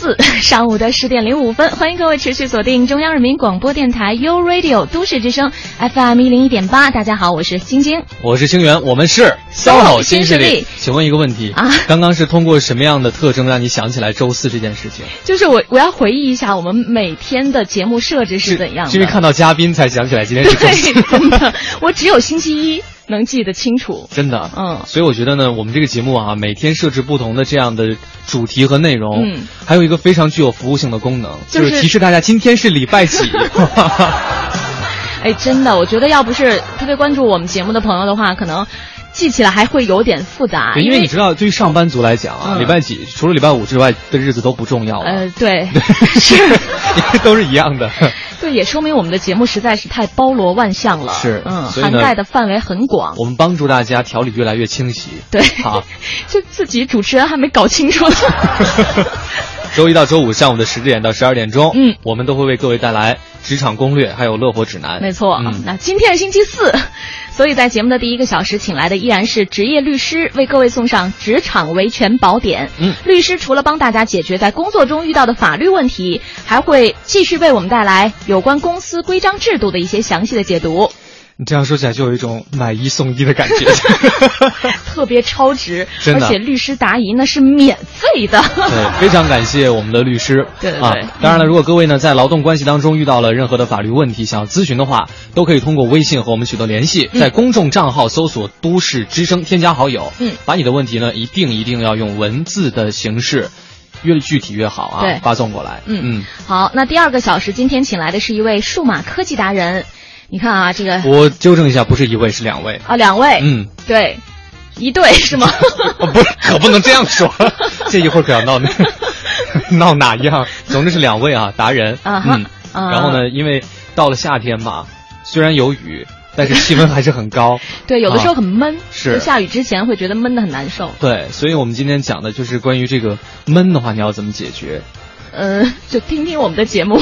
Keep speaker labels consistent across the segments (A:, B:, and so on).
A: 四 上午的十点零五分，欢迎各位持续锁定中央人民广播电台 u Radio 都市之声 FM 一零一点八。大家好，我是晶晶，
B: 我是清源，我们是
A: SOHO
B: 新势力。请问一个问题
A: 啊，
B: 刚刚是通过什么样的特征让你想起来周四这件事情？
A: 就是我我要回忆一下我们每天的节目设置是怎样的，
B: 因为看到嘉宾才想起来今天是周四。
A: 真的，我只有星期一。能记得清楚，
B: 真的，
A: 嗯，
B: 所以我觉得呢，我们这个节目啊，每天设置不同的这样的主题和内容，
A: 嗯，
B: 还有一个非常具有服务性的功能，
A: 就
B: 是提示大家今天是礼拜几。
A: 哎，真的，我觉得要不是特别关注我们节目的朋友的话，可能记起来还会有点复杂。
B: 因为你知道，对于上班族来讲啊，礼拜几除了礼拜五之外的日子都不重要了。
A: 呃，对，
B: 是，都是一样的。
A: 对，也说明我们的节目实在是太包罗万象了。
B: 是，
A: 嗯，涵盖的范围很广。
B: 我们帮助大家条理越来越清晰。
A: 对，
B: 好，
A: 就自己主持人还没搞清楚呢。
B: 周一到周五上午的十点到十二点钟，
A: 嗯，
B: 我们都会为各位带来职场攻略，还有乐活指南。
A: 没错，
B: 嗯，
A: 那今天是星期四，所以在节目的第一个小时，请来的依然是职业律师，为各位送上职场维权宝典。
B: 嗯，
A: 律师除了帮大家解决在工作中遇到的法律问题，还会继续为我们带来有关公司规章制度的一些详细的解读。
B: 你这样说起来就有一种买一送一的感觉，
A: 特别超值，
B: 真的。
A: 而且律师答疑那是免费的。
B: 对，非常感谢我们的律师。
A: 对对对。
B: 当然了，如果各位呢在劳动关系当中遇到了任何的法律问题，想要咨询的话，都可以通过微信和我们取得联系，在公众账号搜索“都市之声”，添加好友。
A: 嗯。
B: 把你的问题呢，一定一定要用文字的形式，越具体越好啊。
A: 对。
B: 发送过来。
A: 嗯
B: 嗯。
A: 好，那第二个小时，今天请来的是一位数码科技达人。你看啊，这个
B: 我纠正一下，不是一位，是两位。
A: 啊，两位，
B: 嗯，
A: 对，一对是吗？
B: 不是，可不能这样说，这一会儿可要闹那 闹哪样？总之是两位啊，达人，
A: 嗯，
B: 然后呢，因为到了夏天嘛，虽然有雨，但是气温还是很高，
A: 对，有的时候很闷，
B: 是。
A: 下雨之前会觉得闷的很难受，
B: 对，所以我们今天讲的就是关于这个闷的话，你要怎么解决？
A: 呃，就听听我们的节目。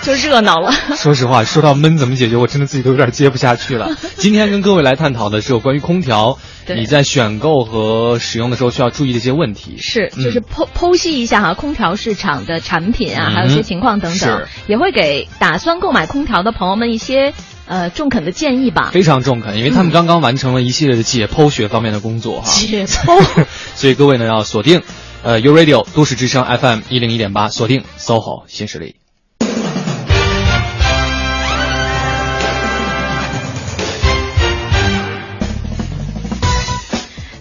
A: 就热闹了。
B: 说实话，说到闷怎么解决，我真的自己都有点接不下去了。今天跟各位来探讨的是有关于空调，你在选购和使用的时候需要注意的一些问题。
A: 是，就是剖剖析一下哈，空调市场的产品啊，还有一些情况等等，也会给打算购买空调的朋友们一些呃中肯的建议吧。
B: 非常中肯，因为他们刚刚完成了一系列的解剖学方面的工作哈。
A: 解剖。
B: 所以各位呢要锁定，呃，U Radio 都市之声 FM 一零一点八，锁定 SOHO 新势力。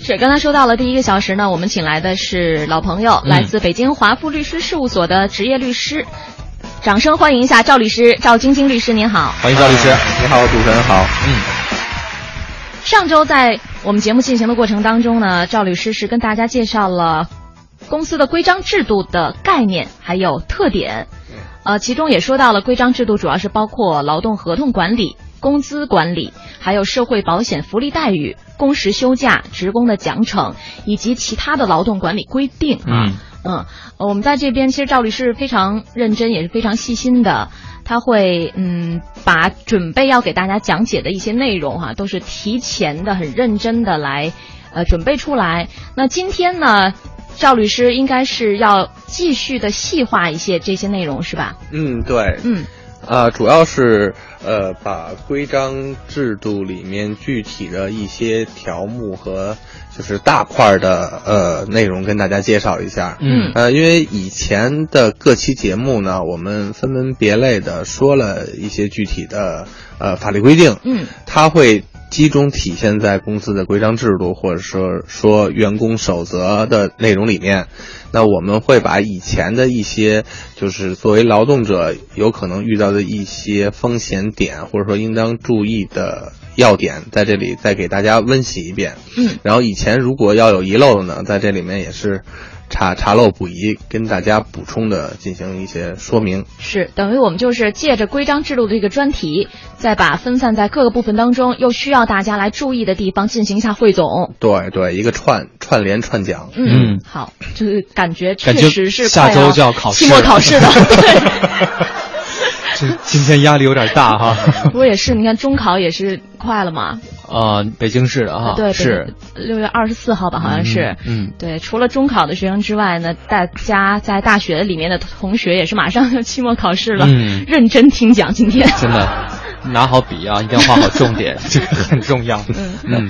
A: 是，刚才说到了第一个小时呢，我们请来的是老朋友，来自北京华富律师事务所的职业律师，掌声欢迎一下赵律师，赵晶晶律师，您好，
B: 欢迎赵律师，
C: 你好，主持人好，
B: 嗯。
A: 上周在我们节目进行的过程当中呢，赵律师是跟大家介绍了公司的规章制度的概念还有特点，呃，其中也说到了规章制度主要是包括劳动合同管理。工资管理，还有社会保险福利待遇、工时休假、职工的奖惩以及其他的劳动管理规定
B: 啊。
A: 嗯，我们在这边其实赵律师非常认真，也是非常细心的。他会嗯把准备要给大家讲解的一些内容哈，都是提前的很认真的来呃准备出来。那今天呢，赵律师应该是要继续的细化一些这些内容是吧？
C: 嗯，对，
A: 嗯。
C: 啊，主要是呃，把规章制度里面具体的一些条目和就是大块的呃内容跟大家介绍一下。
A: 嗯，
C: 呃，因为以前的各期节目呢，我们分门别类的说了一些具体的呃法律规定。
A: 嗯，
C: 它会集中体现在公司的规章制度或者说说员工守则的内容里面。那我们会把以前的一些，就是作为劳动者有可能遇到的一些风险点，或者说应当注意的要点，在这里再给大家温习一遍。
A: 嗯，
C: 然后以前如果要有遗漏的呢，在这里面也是查查漏补遗，跟大家补充的进行一些说明。
A: 是等于我们就是借着规章制度的这个专题，再把分散在各个部分当中又需要大家来注意的地方进行一下汇总。
C: 对对，一个串串联串讲。
A: 嗯，好，就是感觉确实是
B: 下周就要考试
A: 期末考试了。对，
B: 这今天压力有点大哈。
A: 不过也是，你看中考也是快了嘛。
B: 呃，北京市的哈，
A: 对，
B: 是
A: 六月二十四号吧，好像是。
B: 嗯，
A: 对，除了中考的学生之外呢，大家在大学里面的同学也是马上要期末考试了，
B: 嗯
A: 认真听讲今天。
B: 真的，拿好笔啊，一定要画好重点，这个很重要。
A: 嗯
B: 嗯，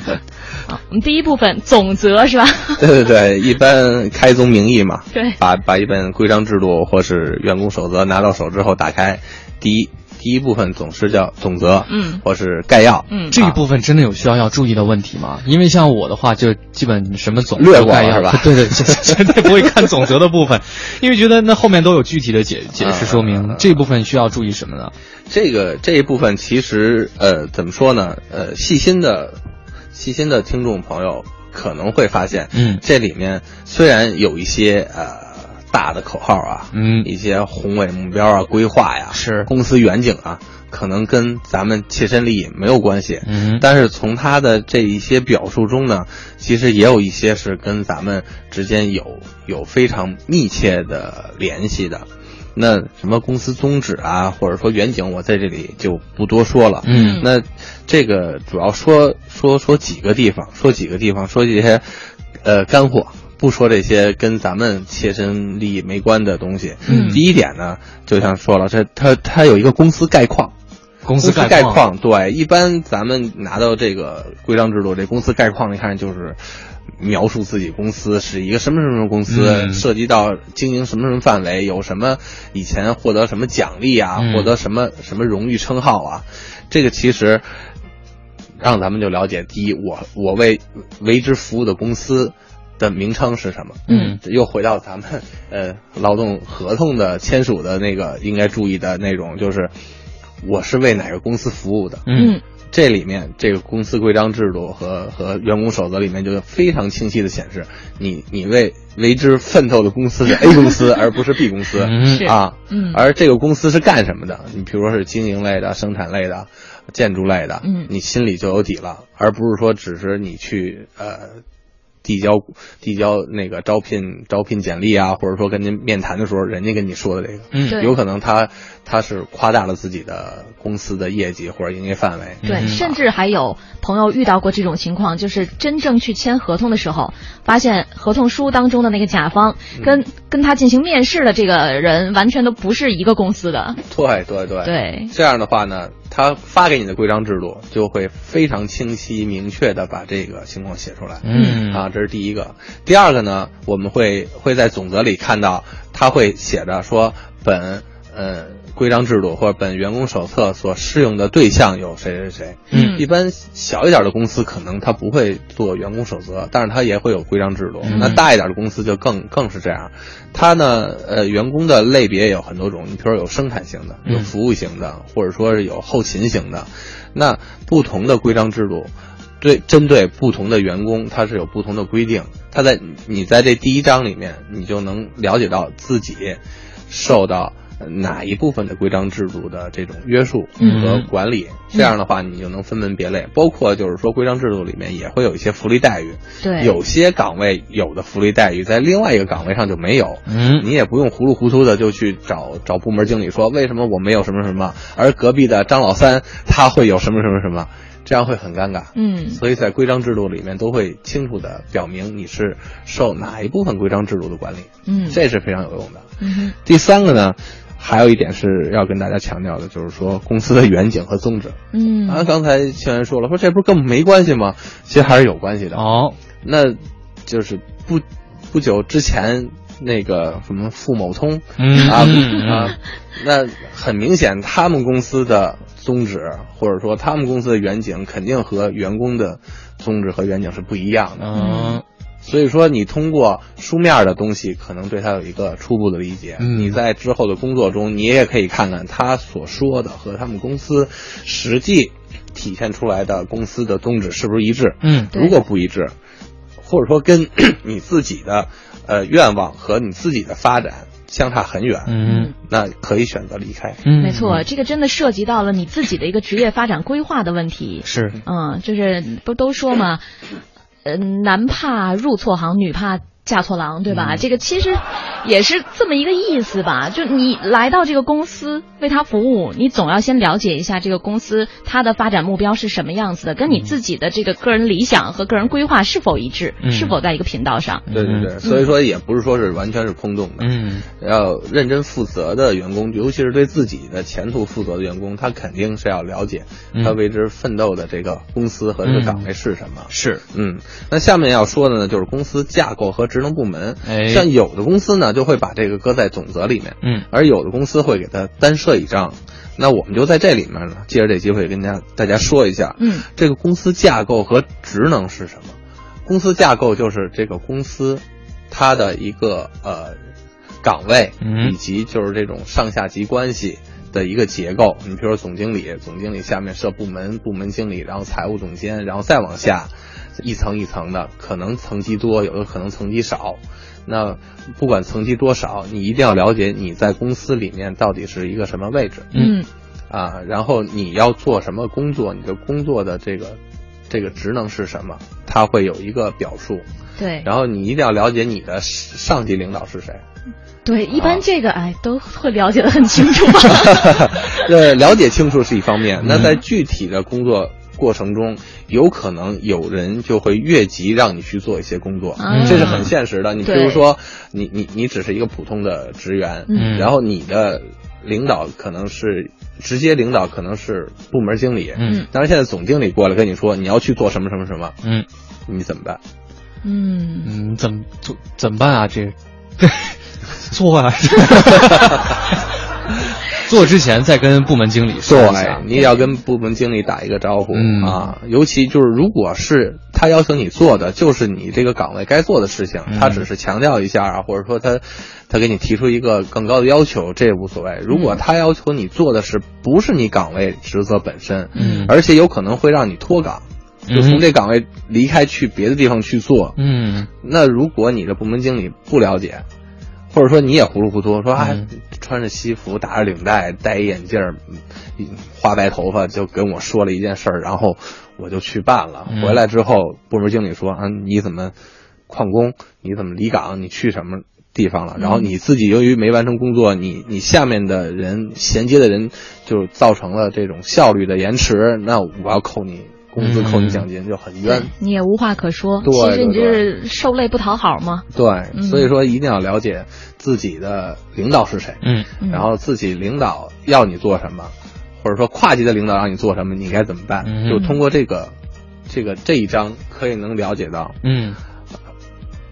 A: 好，我们第一部分总则是吧？
C: 对对对，一般开宗明义嘛，
A: 对
C: 把把一本规章制度或是员工守则拿到手之后，打开，第一第一部分总是叫总则，
A: 嗯。
C: 或是概要，
A: 嗯。
B: 这一部分真的有需要要注意的问题吗？因为像我的话，就基本什么总
C: 略过
B: 概要
C: 是吧？
B: 对对，绝 绝对不会看总则的部分，因为觉得那后面都有具体的解解释说明
C: 啊，
B: 这一部分需要注意什么呢？
C: 这个这一部分其实呃怎么说呢？呃，细心的细心的听众朋友可能会发现，
B: 嗯。
C: 这里面虽然有一些呃大的口号啊，
B: 嗯
C: 一些宏伟目标啊、规划呀，
B: 是
C: 公司远景啊，可能跟咱们切身利益没有关系。
B: 嗯
C: 但是从他的这一些表述中呢，其实也有一些是跟咱们之间有有非常密切的联系的。那什么公司宗旨啊，或者说远景，我在这里就不多说了。
B: 嗯
C: 那这个主要说说说几个地方，说几个地方，说一些呃干货，不说这些跟咱们切身利益没关的东西。
A: 嗯
C: 第一点呢，就像说了，这它它有一个公司概况。
B: 公司
C: 概
B: 概况
C: 况，对，一般咱们拿到这个规章制度，这公司概况，一看就是描述自己公司是一个什么什么公司，
B: 嗯
C: 涉及到经营什么什么范围，有什么以前获得什么奖励啊，
B: 嗯
C: 获得什么什么荣誉称号啊，这个其实让咱们就了解，第一，我我为为之服务的公司。的名称是什么？
B: 嗯，
C: 又回到咱们 呃劳动合同的签署的那个应该注意的内容，就是我是为哪个公司服务的。
B: 嗯
C: 这里面这个公司规章制度和和员工守则里面就非常清晰的显示，你你为为之奋斗的公司是 A 公司，而不是 B 公司、
B: 嗯
A: 是
C: 啊。
A: 嗯
C: 而这个公司是干什么的？你比如说是经营类的、生产类的、建筑类的，
A: 嗯
C: 你心里就有底了，而不是说只是你去呃。递交递交那个招聘招聘简历啊，或者说跟您面谈的时候，人家跟你说的这个，
B: 嗯。
C: 有可能他他是夸大了自己的公司的业绩或者营业范围。
A: 对，
B: 嗯。
A: 甚至还有朋友遇到过这种情况，就是真正去签合同的时候，发现合同书当中的那个甲方跟、跟他进行面试的这个人完全都不是一个公司的。
C: 对对对。
A: 对。
C: 这样的话呢，他发给你的规章制度就会非常清晰明确的把这个情况写出来。
B: 嗯
C: 啊，这是第一个。第二个呢，我们会会在总则里看到，他会写着说本呃规章制度或者本员工手册所适用的对象有谁谁谁。
A: 嗯
C: 一般小一点的公司可能他不会做员工守则，但是他也会有规章制度。
B: 嗯
C: 那大一点的公司就更更是这样，它呢呃员工的类别有很多种，你比如说有生产型的，有
B: 嗯
C: 服务型的，或者说是有后勤型的。那不同的规章制度，对针对不同的员工，它是有不同的规定。他在你在这第一章里面，你就能了解到自己受到哪一部分的规章制度的这种约束
A: 嗯
C: 和管理。这样的话，你就能分门别类。包括就是说，规章制度里面也会有一些福利待遇，
A: 对，
C: 有些岗位有的福利待遇在另外一个岗位上就没有。
B: 嗯
C: 你也不用糊里糊涂的就去找找部门经理说为什么我没有什么什么，而隔壁的张老三他会有什么什么什么，这样会很尴尬。
A: 嗯
C: 所以在规章制度里面都会清楚的表明你是受哪一部分规章制度的管理，
A: 嗯
C: 这是非常有用的。
A: 嗯
C: 第三个呢，还有一点是要跟大家强调的，就是说公司的远景和宗旨。
A: 嗯
C: 啊，刚才青源说了，说这不是跟我们没关系吗？其实还是有关系的。
B: 哦
C: 那就是不不久之前那个什么付某通
B: 嗯
C: 啊
B: 嗯
C: 啊，那很明显他们公司的宗旨或者说他们公司的远景肯定和员工的宗旨和远景是不一样的。
B: 嗯
C: 所以说，你通过书面的东西，可能对他有一个初步的理解。
B: 嗯
C: 你在之后的工作中，你也可以看看他所说的和他们公司实际体现出来的公司的宗旨是不是一致。
B: 嗯
C: 如果不一致，或者说跟你自己的呃愿望和你自己的发展相差很远，
B: 嗯
C: 那可以选择离开。
B: 嗯，
A: 没错，这个真的涉及到了你自己的一个职业发展规划的问题。
B: 是，
A: 嗯，就是不都说嘛，嗯，男怕入错行，女怕嫁错郎，对吧？这个其实也是这么一个意思吧。就你来到这个公司为他服务，你总要先了解一下这个公司它的发展目标是什么样子的，跟你自己的这个个人理想和个人规划是否一致，
B: 嗯。
A: 是否在一个频道上。
C: 对对对，所以说也不是说是完全是空洞的，
B: 嗯。
C: 要认真负责的员工，尤其是对自己的前途负责的员工，他肯定是要了解
B: 嗯。
C: 他为之奋斗的这个公司和这个岗位是什么。
B: 是，
C: 嗯，那下面要说的呢，就是公司架构和职能部门。
B: 哎
C: 像有的公司呢，就会把这个搁在总则里面，
B: 嗯
C: 而有的公司会给它单设一章。那我们就在这里面呢，借着这机会跟大家大家说一下，
A: 嗯，
C: 这个公司架构和职能是什么？公司架构就是这个公司它的一个呃岗位，
B: 嗯
C: 以及就是这种上下级关系的一个结构。你比如说总经理，总经理下面设部门，部门经理，然后财务总监，然后再往下，一层一层的，可能层级多，有的可能层级少。那不管层级多少，你一定要了解你在公司里面到底是一个什么位置
A: 嗯
C: 啊，然后你要做什么工作，你的工作的这个这个职能是什么，它会有一个表述。
A: 对
C: 然后你一定要了解你的上级领导是谁。
A: 对，一
C: 啊
A: 般这个哎都会了解的很清楚。
C: 呃，了解清楚是一方面，那
B: 嗯
C: 在具体的工作过程中，有可能有人就会越级让你去做一些工作，
A: 嗯
C: 这是很现实的。你比如说，你你你只是一个普通的职员，
A: 嗯。
C: 然后你的领导可能是直接领导可能是部门经理，
B: 嗯。
C: 当然现在总经理过来跟你说你要去做什么什么什么，
B: 嗯。
C: 你怎么办？
A: 嗯。
B: 嗯，怎么做怎么办啊？这？做啊，做之前再跟部门经理说一下，
C: 你也要跟部门经理打一个招呼、
B: 嗯。
C: 啊。尤其就是，如果是他要求你做的，就是你这个岗位该做的事情，
B: 嗯。
C: 他只是强调一下啊，或者说他他给你提出一个更高的要求，这也无所谓。如果他要求你做的是不是你岗位职责本身，
B: 嗯。
C: 而且有可能会让你脱岗，就从这岗位离开去别的地方去做，
B: 嗯。
C: 那如果你的部门经理不了解，或者说你也糊里糊涂说啊
B: 嗯，
C: 穿着西服，打着领带，戴一眼镜花白头发，就跟我说了一件事儿，然后我就去办了。
B: 嗯
C: 回来之后，部门经理说啊，你怎么旷工？你怎么离岗？你去什么？地方了，然后你自己由于没完成工作，你你下面的人衔接的人就造成了这种效率的延迟，那我要扣你工资，
B: 嗯
C: 扣你奖金，就很冤。
A: 你也无话可说。
C: 对
A: 其实你这是受累不讨好吗？
C: 对，
A: 嗯
C: 所以说一定要了解自己的领导是谁，
B: 嗯
A: 嗯
C: 然后自己领导要你做什么，或者说跨级的领导让你做什么，你该怎么办？
B: 嗯
C: 就通过这个，这个这一章可以能了解到。
B: 嗯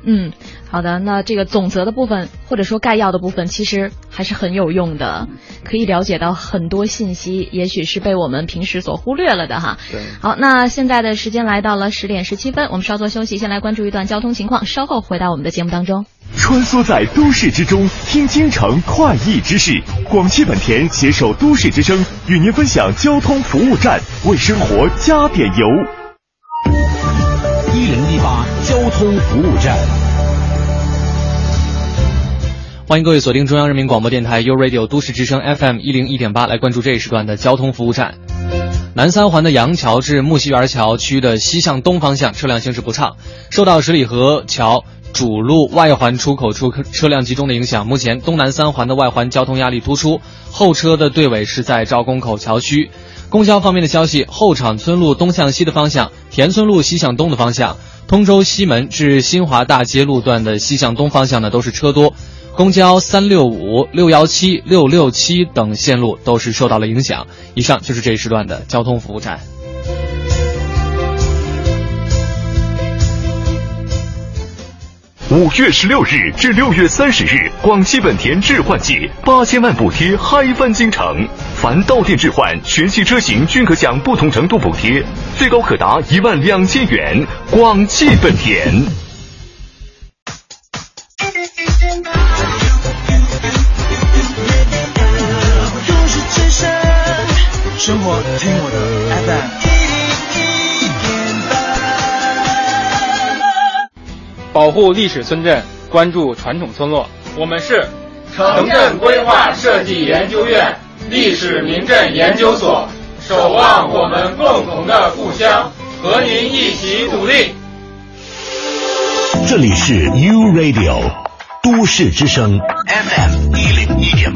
A: 嗯，好的，那这个总则的部分或者说概要的部分，其实还是很有用的，可以了解到很多信息，也许是被我们平时所忽略了的哈。
C: 对，
A: 好，那现在的时间来到了十点十七分，我们稍作休息，先来关注一段交通情况，稍后回到我们的节目当中。
D: 穿梭在都市之中，听京城快意之事。广汽本田携手都市之声，与您分享交通服务站，为生活加点油。
E: 一零一八交通服务站。
B: 欢迎各位锁定中央人民广播电台 u Radio 都市之声 FM 一零一点八，来关注这一时段的交通服务站。南三环的杨桥至木樨园桥区的西向东方向车辆行驶不畅，受到十里河桥主路外环出口处车辆集中的影响，目前东南三环的外环交通压力突出，后车的队尾是在赵公口桥区。公交方面的消息，后场村路东向西的方向，田村路西向东的方向，通州西门至新华大街路段的西向东方向呢都是车多。公交三六五、六幺七、六六七等线路都是受到了影响。以上就是这一时段的交通服务站。
D: 五月十六日至六月三十日，广汽本田置换季八千万补贴嗨翻京城，凡到店置换，全系车型均可享不同程度补贴，最高可达一万两千元。广汽本田。
F: 生活听我的八。
G: 保护历史村镇，关注传统村落。我们是
H: 城镇规划设计研究院历史名镇研究所，守望我们共同的故乡，和您一起努力。
E: 这里是 U Radio 都市之声 FM 一零一点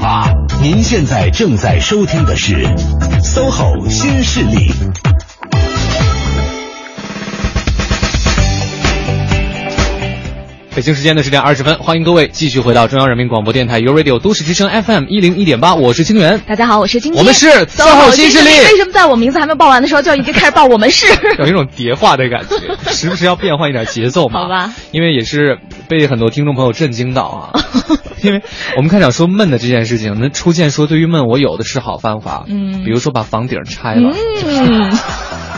E: 八，您现在正在收听的是 SOHO 新势力。
B: 北京时间的十点二十分，欢迎各位继续回到中央人民广播电台 u Radio 都市之声 FM 一零一点八，我是清源。
A: 大家好，我是金
B: 我们是 SOHO 新势力。
A: 为什么在我名字还没报完的时候就已经开始报我们是？
B: 有一种叠化的感觉，时不时要变换一点节奏嘛？
A: 好吧。
B: 因为也是被很多听众朋友震惊到啊，因为我们开场说闷的这件事情，那初见说对于闷我有的是好方法，
A: 嗯，
B: 比如说把房顶拆了。
A: 嗯。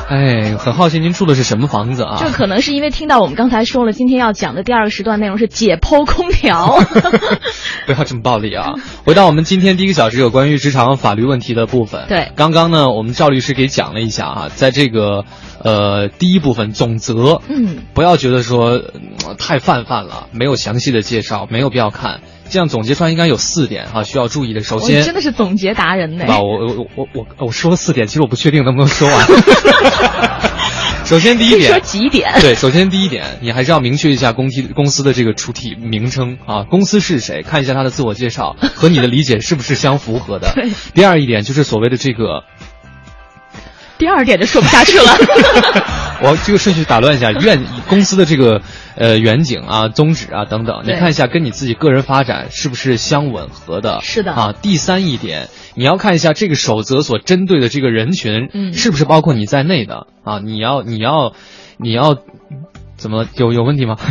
B: 哎，很好奇您住的是什么房子啊？
A: 这可能是因为听到我们刚才说了，今天要讲的第二个时段内容是解剖空调。
B: 不要这么暴力啊！回到我们今天第一个小时有关于职场法律问题的部分。
A: 对，
B: 刚刚呢，我们赵律师给讲了一下啊，在这个呃第一部分总则，
A: 嗯，
B: 不要觉得说、呃、太泛泛了，没有详细的介绍，没有必要看。这样总结出来应该有四点哈、啊，需要注意的。首先，
A: 真的是总结达人呢。
B: 啊，我我我我我说了四点，其实我不确定能不能说完。首先第一点，
A: 说几点？
B: 对，首先第一点，你还是要明确一下公体公司的这个主体名称啊，公司是谁，看一下他的自我介绍和你的理解是不是相符合的。
A: 对。
B: 第二一点就是所谓的这个。
A: 第二点就说不下去了。
B: 我这个顺序打乱一下，愿公司的这个呃远景啊、宗旨啊等等，你看一下跟你自己个人发展是不是相吻合的？
A: 是的
B: 啊。第三一点，你要看一下这个守则所针对的这个人群，
A: 嗯，
B: 是不是包括你在内的啊？你要你要你要怎么有有问题吗？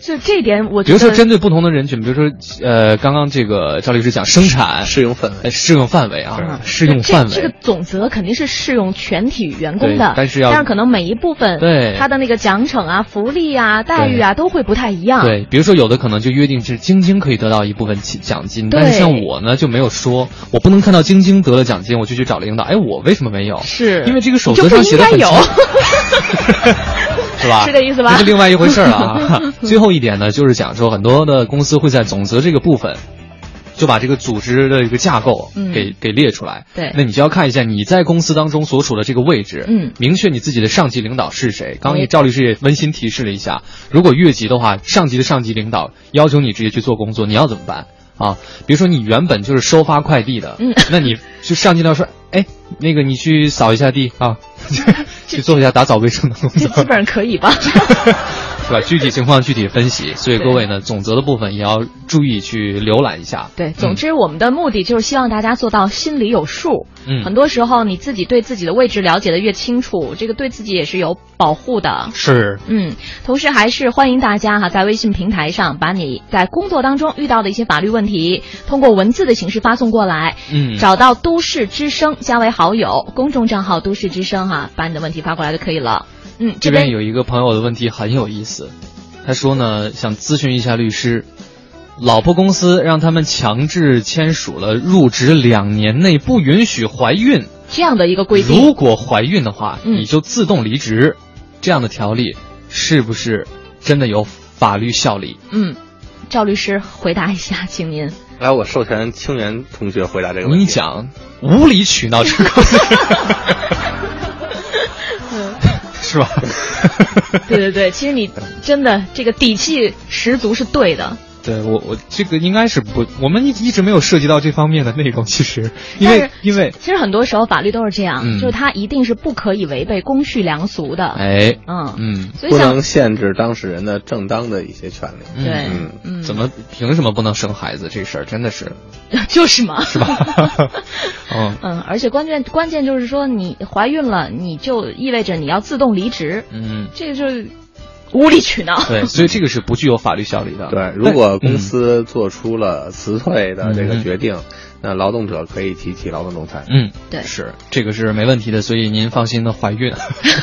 A: 就这点，我觉得
B: 比如说针对不同的人群，比如说呃，刚刚这个赵律师讲生产
C: 适用范围，
B: 适用范围啊，适用范围。
A: 这个总则肯定是适用全体员工的，
B: 但是要
A: 但是可能每一部分
B: 对
A: 他的那个奖惩啊、福利啊、待遇啊都会不太一样。
B: 对，比如说有的可能就约定是晶晶可以得到一部分奖金，但是像我呢就没有说，我不能看到晶晶得了奖金，我就去找领导，哎，我为什么没有？
A: 是
B: 因为这个守则上写的很
A: 有。
B: 是吧？
A: 是这意思吧？
B: 这是另外一回事了啊。最后一点呢，就是讲说很多的公司会在总则这个部分，就把这个组织的一个架构给、
A: 嗯、
B: 给列出来。
A: 对，
B: 那你就要看一下你在公司当中所处的这个位置，
A: 嗯，
B: 明确你自己的上级领导是谁。刚刚赵律师也温馨提示了一下，如果越级的话，上级的上级领导要求你直接去做工作，你要怎么办？啊，比如说你原本就是收发快递的，
A: 嗯，
B: 那你就上进到说，哎，那个你去扫一下地啊。去做一下打扫卫生的工作，
A: 这基本上可以吧？
B: 是吧？具体情况具体分析，所以各位呢，总则的部分也要注意去浏览一下。
A: 对，总之我们的目的就是希望大家做到心里有数。
B: 嗯，
A: 很多时候你自己对自己的位置了解的越清楚，这个对自己也是有保护的。
B: 是，
A: 嗯，同时还是欢迎大家哈，在微信平台上把你在工作当中遇到的一些法律问题，通过文字的形式发送过来。
B: 嗯，
A: 找到都市之声，加为好友，公众账号都市之声哈，把你的问题发过来就可以了。嗯，
B: 这边有一个朋友的问题很有意思，他说呢，想咨询一下律师，老婆公司让他们强制签署了入职两年内不允许怀孕
A: 这样的一个规定。
B: 如果怀孕的话，
A: 嗯、
B: 你就自动离职，这样的条例是不是真的有法律效力？
A: 嗯，赵律师回答一下，请您。
C: 来，我授权清源同学回答这个问题。
B: 你讲无理取闹这个。是吧？
A: 对对对，其实你真的这个底气十足是对的。
B: 对我我这个应该是不，我们一一直没有涉及到这方面的内容。其实，因为因为
A: 其实很多时候法律都是这样，
B: 嗯、
A: 就是它一定是不可以违背公序良俗的。
B: 哎，
A: 嗯
B: 嗯，
A: 所以
C: 不能限制当事人的正当的一些权利。
A: 对，
C: 嗯
A: 嗯，
B: 怎么凭什么不能生孩子？这事儿真的是，
A: 就是嘛，
B: 是吧？嗯
A: 嗯，而且关键关键就是说，你怀孕了，你就意味着你要自动离职。
B: 嗯，
A: 这个就是。无理取闹，
B: 对，所以这个是不具有法律效力的。
C: 对，如果公司做出了辞退的这个决定，
B: 嗯、
C: 那劳动者可以提起劳动仲裁。
B: 嗯，
A: 对，
B: 是这个是没问题的，所以您放心的怀孕。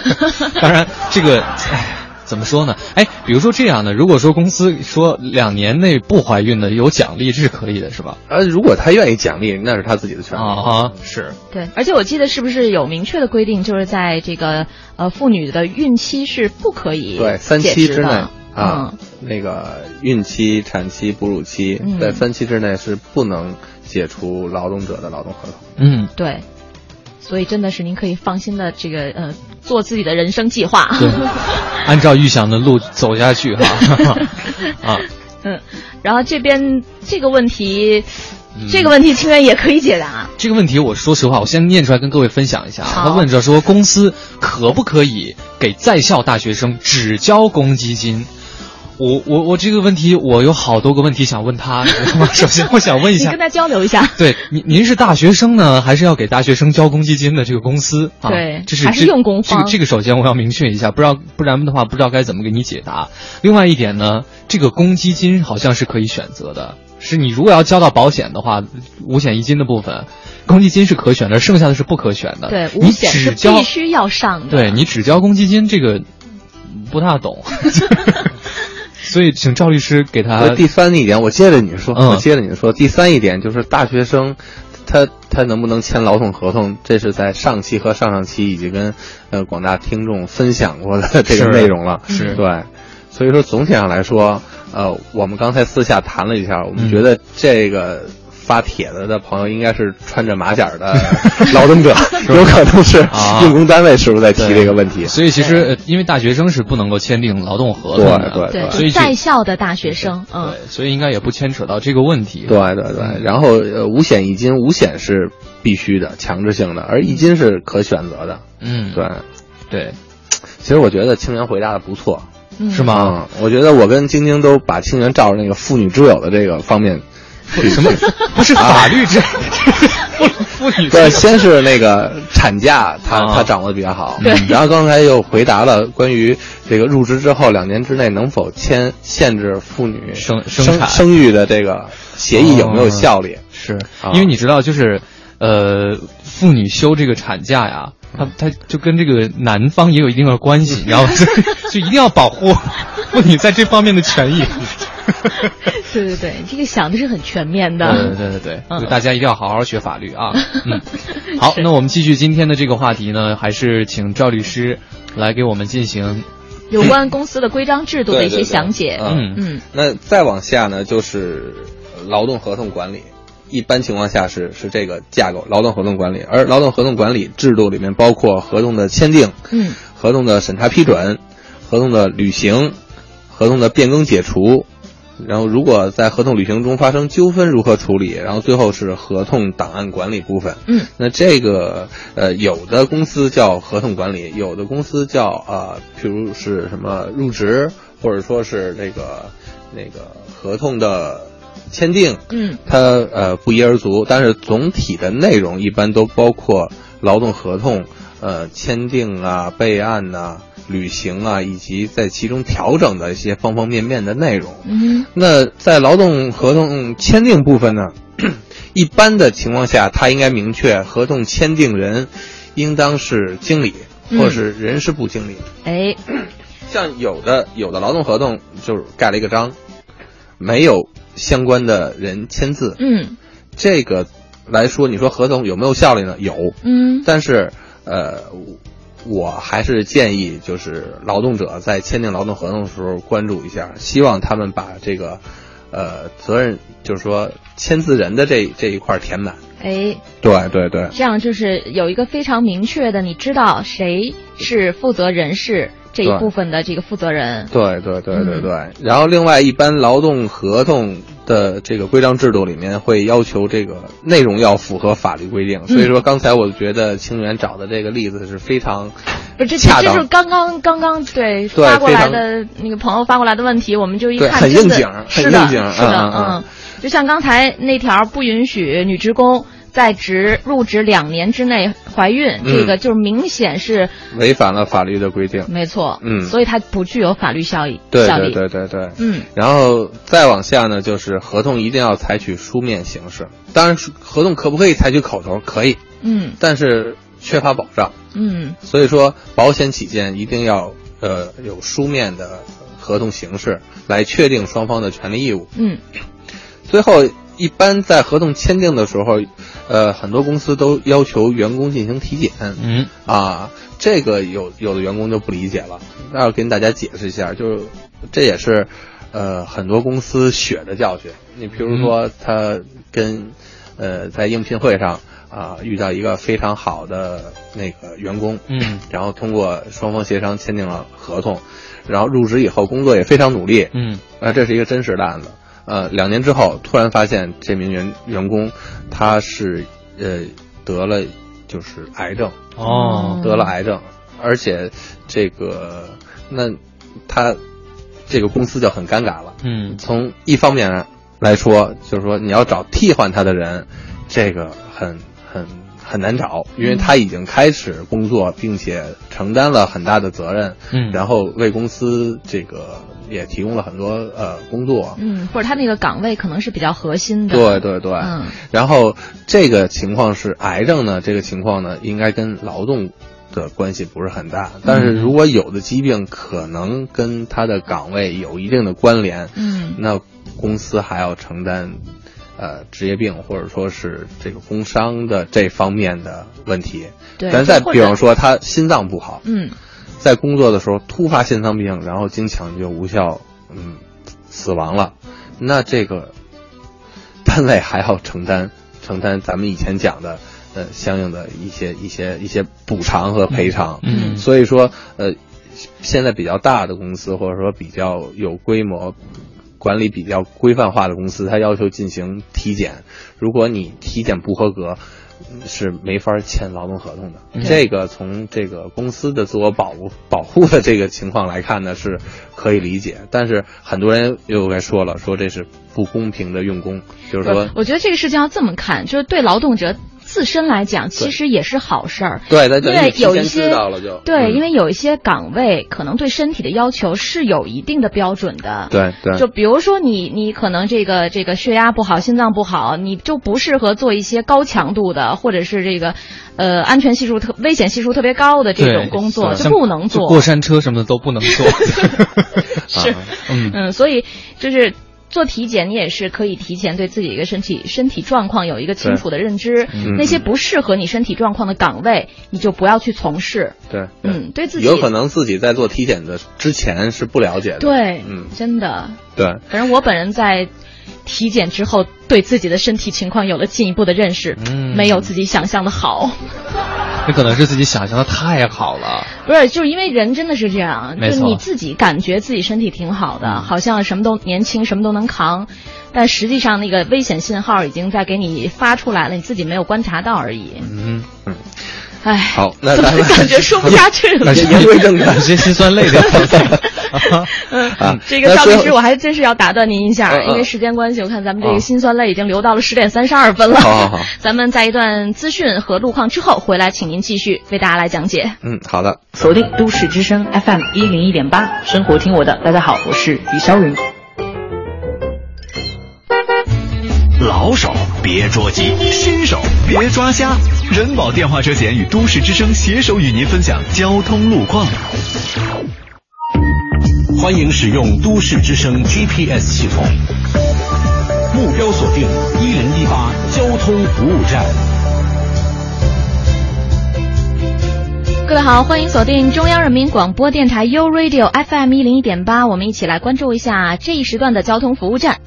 B: 当然，这个唉怎么说呢？哎，比如说这样的，如果说公司说两年内不怀孕的有奖励，这是可以的，是吧？
C: 呃，如果他愿意奖励，那是他自己的权利
B: 啊，是
A: 对。而且我记得是不是有明确的规定，就是在这个呃妇女的孕期是不可以
C: 对三期之内啊，那个孕期、产期、哺乳期，
A: 嗯
C: 在三期之内是不能解除劳动者的劳动合同。
B: 嗯，
A: 对，所以真的是您可以放心的这个呃做自己的人生计划。
B: 对，按照预想的路走下去哈。啊，
A: 嗯，然后这边这个问题，这个问题清源也可以解答。
B: 这个问题，我说实话，我先念出来跟各位分享一下啊。他问着说，公司可不可以给在校大学生只交公积金？我我我这个问题，我有好多个问题想问他，你知道吗？首先，我想问一下
A: 你跟，他交流一下。
B: 对您您是大学生呢，还是要给大学生交公积金的这个公司啊？
A: 对
B: 这是
A: 还是用工方
B: 这个这个首先我要明确一下，不知道不然的话不知道该怎么给你解答。另外一点呢，这个公积金好像是可以选择的，是你如果要交到保险的话，五险一金的部分，公积金是可选的，剩下的是不可选的。
A: 对，
B: 你
A: 五险是
B: 只交
A: 必须要上的。
B: 对你只交公积金这个不大懂，所以请赵律师给他
C: 呃，第三一点，我接着你说，
B: 嗯。
C: 我接着你说，第三一点就是大学生，他他能不能签劳动合同，这是在上期和上上期已经跟呃广大听众分享过的这个内容了，
B: 是。
C: 对，所以说总体上来说，呃，我们刚才私下谈了一下，我们
B: 嗯。
C: 觉得这个。发帖子的朋友应该是穿着马甲的 劳动者，有可能是
B: 啊。
C: 用工单位是不是在提这个问题？
B: 所以其实呃因为大学生是不能够签订劳动合同的，
C: 对对
A: 对，
B: 所以
A: 在校的大学生，嗯，
B: 所以应该也不牵扯到这个问题。
C: 对对对，然后呃，五险一金，五险是必须的、强制性的，而一金是可选择的。
B: 嗯，
C: 对，
B: 对，
C: 其实我觉得青年回答的不错，
A: 嗯
B: 是吗？
C: 嗯，我觉得我跟晶晶都把清源照着那个妇女之友的这个方面去
B: 什么？不是法律这妇 妇女。
C: 对，先是那个产假，他
B: 啊。
C: 他掌握的比较好，
A: 对。
C: 然后刚才又回答了关于这个入职之后两年之内能否签限制妇女
B: 生
C: 生
B: 生产。
C: 生育的这个协议有没有效力？
B: 是。
C: 啊。
B: 因为你知道，就是呃，妇女休这个产假呀，她她就跟这个男方也有一定的关系，然后就就一定要保护妇女在这方面的权益。
A: 对对对，这个想的是很全面
B: 对
A: 的。
B: 对对对，大家一定要好好学法律啊。嗯，好，那我们继续今天的这个话题呢，还是请赵律师来给我们进行
A: 有关公司的规章制度的一些详解。
C: 嗯
A: 嗯
C: 那再往下呢，就是劳动合同管理。一般情况下是是这个架构，劳动合同管理。而劳动合同管理制度里面包括合同的签订、
A: 嗯
C: 合同的审查批准、合同的履行、合同的变更解除，然后如果在合同履行中发生纠纷如何处理，然后最后是合同档案管理部分。
A: 嗯，
C: 那这个呃，有的公司叫合同管理，有的公司叫啊、譬如是什么入职，或者说是这个那个合同的签订，
A: 嗯。
C: 它呃不一而足，但是总体的内容一般都包括劳动合同呃签订啊、备案呐、履行啊，以及在其中调整的一些方方面面的内容。
A: 嗯
C: 那在劳动合同签订部分呢，一般的情况下，他应该明确合同签订人应当是经理
A: 嗯。
C: 或者是人事部经理。
A: 哎，
C: 像有的有的劳动合同就是盖了一个章，没有相关的人签字，
A: 嗯。
C: 这个来说，你说合同有没有效力呢？有，
A: 嗯。
C: 但是呃，我还是建议就是劳动者在签订劳动合同的时候关注一下，希望他们把这个呃责任，就是说签字人的这这一块儿填满。
A: 哎，
C: 对对对，
A: 这样就是有一个非常明确的，你知道谁是负责人事这一部分的这个负责人。
C: 对对对对
A: 嗯。
C: 对。然后另外，一般劳动合同的这个规章制度里面会要求这个内容要符合法律规定，所以说刚才我觉得清源找的这个例子是非常
A: 不是，这
C: 恰当
A: 这就是刚刚刚刚对
C: 对
A: 发过来的那个朋友发过来的问题，我们就一看
C: 很应景很，应景
A: 是的，
C: 嗯
A: 就像刚才那条不允许女职工在职入职两年之内怀孕，
C: 嗯
A: 这个就是明显是
C: 违反了法律的规定。
A: 没错，
C: 嗯
A: 所以它不具有法律效益
C: 对对，对对对。
A: 嗯
C: 然后再往下呢，就是合同一定要采取书面形式。当然，合同可不可以采取口头？可以，
A: 嗯
C: 但是缺乏保障。
A: 嗯
C: 所以说，保险起见，一定要呃有书面的合同形式来确定双方的权利义务。
A: 嗯
C: 最后，一般在合同签订的时候，呃，很多公司都要求员工进行体检。
B: 嗯
C: 啊，这个有有的员工就不理解了，那要跟大家解释一下，就是这也是呃很多公司血的教训。你比如说，他跟呃在应聘会上啊遇到一个非常好的那个员工，
B: 嗯，
C: 然后通过双方协商签订了合同，然后入职以后工作也非常努力，
B: 嗯，
C: 啊，这是一个真实的案子。呃，两年之后突然发现这名员员工他是呃得了就是癌症。
B: 哦，
C: 得了癌症，而且这个那他这个公司就很尴尬了。
B: 嗯，
C: 从一方面来说，就是说你要找替换他的人，这个很很很难找，因为他已经开始工作，并且承担了很大的责任，
B: 嗯。
C: 然后为公司这个也提供了很多呃工作，
A: 嗯，或者他那个岗位可能是比较核心的。
C: 对对对，
A: 嗯。
C: 然后这个情况是癌症呢，这个情况呢，应该跟劳动的关系不是很大，但是如果有的疾病可能跟他的岗位有一定的关联，
A: 嗯。
C: 那公司还要承担。呃，职业病或者说是这个工伤的这方面的问题，
A: 对
C: 咱再比方说他心脏不好，
A: 嗯
C: 在工作的时候突发心脏病，然后经抢救无效，嗯，死亡了，那这个 单位还要承担承担咱们以前讲的呃相应的一些一些一些补偿和赔偿。
B: 嗯
C: 所以说呃，现在比较大的公司或者说比较有规模。管理比较规范化的公司，它要求进行体检。如果你体检不合格，嗯是没法签劳动合同的。
B: 嗯
C: 这个从这个公司的自我保护保护的这个情况来看呢，是可以理解。但是很多人又该说了，说这是不公平的用工，就是说，
A: 我觉得这个事情要这么看，就是对劳动者自身来讲，其实也是好事儿。
C: 对，他
A: 因为有一些对，
C: 嗯
A: 因为有一些岗位可能对身体的要求是有一定的标准的。
C: 对对
A: 就比如说你你可能这个这个血压不好，心脏不好，你就不适合做一些高强度的，或者是这个呃安全系数特危险系数特别高的这种工作，就不能做。
B: 过山车什么的都不能做。
A: 是，
B: 嗯
A: 嗯，所以就是做体检，你也是可以提前对自己一个身体身体状况有一个清楚的认知。
C: 嗯
A: 那些不适合你身体状况的岗位，你就不要去从事。
C: 对，对
A: 嗯，对自己
C: 有可能自己在做体检的之前是不了解的。
A: 对，
C: 嗯，
A: 真的。
C: 对，
A: 反正我本人在体检之后，对自己的身体情况有了进一步的认识，
B: 嗯
A: 没有自己想象的好。
B: 那可能是自己想象的太好了。
A: 不是，就是因为人真的是这样，就你自己感觉自己身体挺好的，好像什么都年轻，什么都能扛，但实际上那个危险信号已经在给你发出来了，你自己没有观察到而已。
B: 嗯
C: 嗯，
A: 唉，
C: 好，那
A: 怎么
C: 咱们
A: 感觉说不下去了？
B: 那是
C: 言归正传
B: 有些心酸泪掉。
A: 嗯
C: 啊
A: 这个赵律师，我还真是要打断您一下，因为时间关系，我看咱们这
C: 哦
A: 个心酸泪已经流到了十点三十二分了。
C: 好好好
A: 咱们在一段资讯和路况之后回来，请您继续为大家来讲解。
C: 嗯，好的。
I: 锁定都市之声 FM 一零一点八，生活听我的。大家好，我是李霄云。
E: 老手别捉鸡，新手别抓瞎。人保电话车险与都市之声携手与您分享交通路况。欢迎使用都市之声 GPS 系统，目标锁定一零一八交通服务站。
A: 各位好，欢迎锁定中央人民广播电台 u Radio FM 一零一点八，我们一起来关注一下这一时段的交通服务站。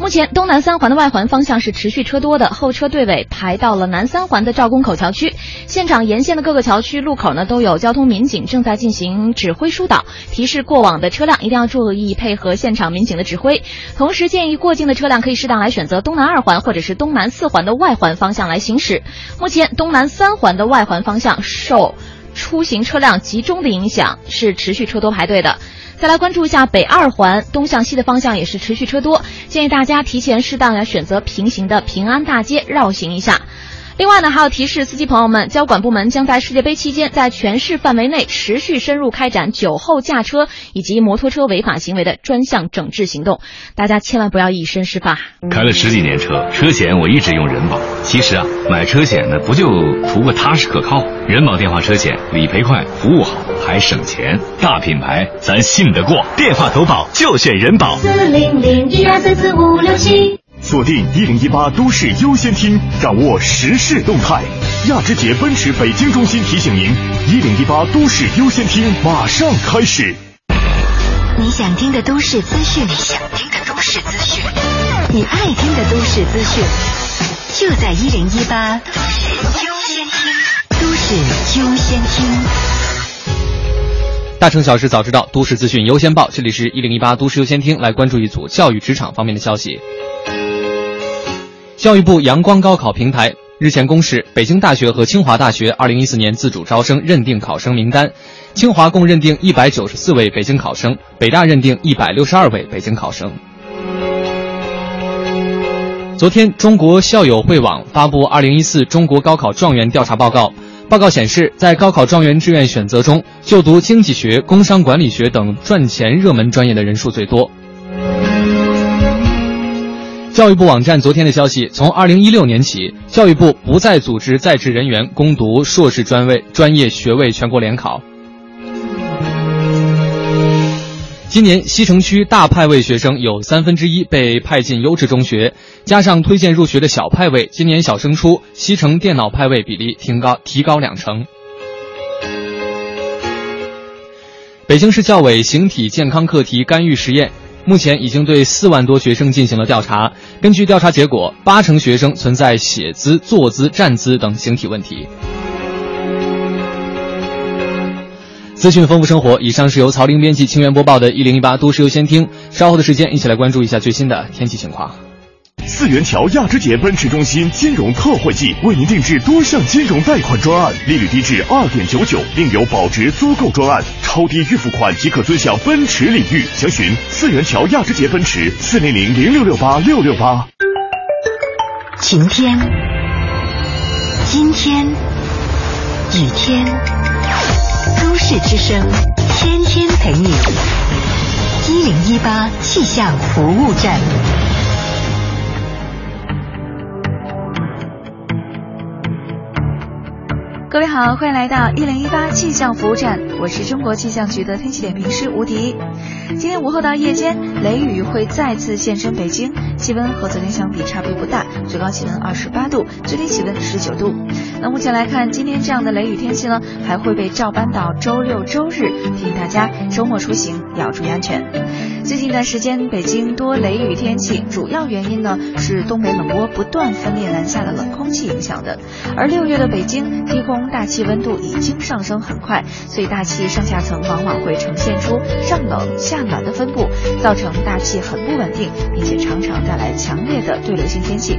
A: 目前东南三环的外环方向是持续车多的，后车队尾排到了南三环的赵公口桥区。现场沿线的各个桥区路口呢都有交通民警正在进行指挥疏导，提示过往的车辆一定要注意配合现场民警的指挥。同时建议过境的车辆可以适当来选择东南二环或者是东南四环的外环方向来行驶。目前东南三环的外环方向受出行车辆集中的影响，是持续车多排队的。再来关注一下北二环东向西的方向也是持续车多，建议大家提前适当来选择平行的平安大街绕行一下。另外呢，还要提示司机朋友们，交管部门将在世界杯期间，在全市范围内持续深入开展酒后驾车以及摩托车违法行为的专项整治行动，大家千万不要以身试法。
D: 开了十几年车，车险我一直用人保。其实啊，买车险呢，不就图个踏实可靠？人保电话车险理赔快，服务好，还省钱，大品牌咱信得过。电话投保就选人保。
J: 四零零一二三四五六七。
E: 锁定一零一八都市优先听，掌握时事动态。亚之杰奔驰北京中心提醒您：一零一八都市优先听马上开始。
J: 你
K: 想听的都市资讯，你想听的都市资讯，你爱听的都市资讯，就在一零一八都市优先听，都市优先听。
B: 大城小事早知道，都市资讯优先报。这里是一零一八都市优先听，来关注一组教育职场方面的消息。教育部阳光高考平台日前公示北京大学和清华大学二零一四年自主招生认定考生名单，清华共认定一百九十四位北京考生，北大认定一百六十二位北京考生。昨天，中国校友会网发布二零一四中国高考状元调查报告。报告显示，在高考状元志愿选择中，就读经济学、工商管理学等赚钱热门专业的人数最多。教育部网站昨天的消息，从二零一六年起，教育部不再组织在职人员攻读硕士专位专业学位全国联考。今年西城区大派位学生有三分之一被派进优质中学，加上推荐入学的小派位，今年小升初西城电脑派位比例提高提高两成。北京市教委形体健康课题干预实验，目前已经对四万多学生进行了调查。根据调查结果，八成学生存在写姿、坐姿、站姿等形体问题。资讯丰富生活，以上是由曹玲编辑、清源播报的《一零一八都市优先听》。稍后的时间，一起来关注一下最新的天气情况。
D: 四元桥亚之杰奔驰中心金融特惠季，为您定制多项金融贷款专案，利率低至二点九九，另有保值租购专案，超低预付款即可尊享奔驰礼遇。详询四元桥亚之杰奔驰四零零零六六八六六八。
K: 晴天，今天，雨天。都市之声，天天陪你。一零一八气象服务站。
L: 各位好，欢迎来到一零一八气象服务站，我是中国气象局的天气点评师吴迪。今天午后到夜间，雷雨会再次现身北京，气温和昨天相比差别不大，最高气温二十八度，最低气温十九度。那目前来看，今天这样的雷雨天气呢，还会被照搬到周六周日，提醒大家周末出行要注意安全。最近一段时间，北京多雷雨天气，主要原因呢是东北冷涡不断分裂南下的冷空气影响的。而六月的北京，低空大气温度已经上升很快，所以大气上下层往往会呈现出上冷下暖的分布，造成大气很不稳定，并且常常带来强烈的对流性天气。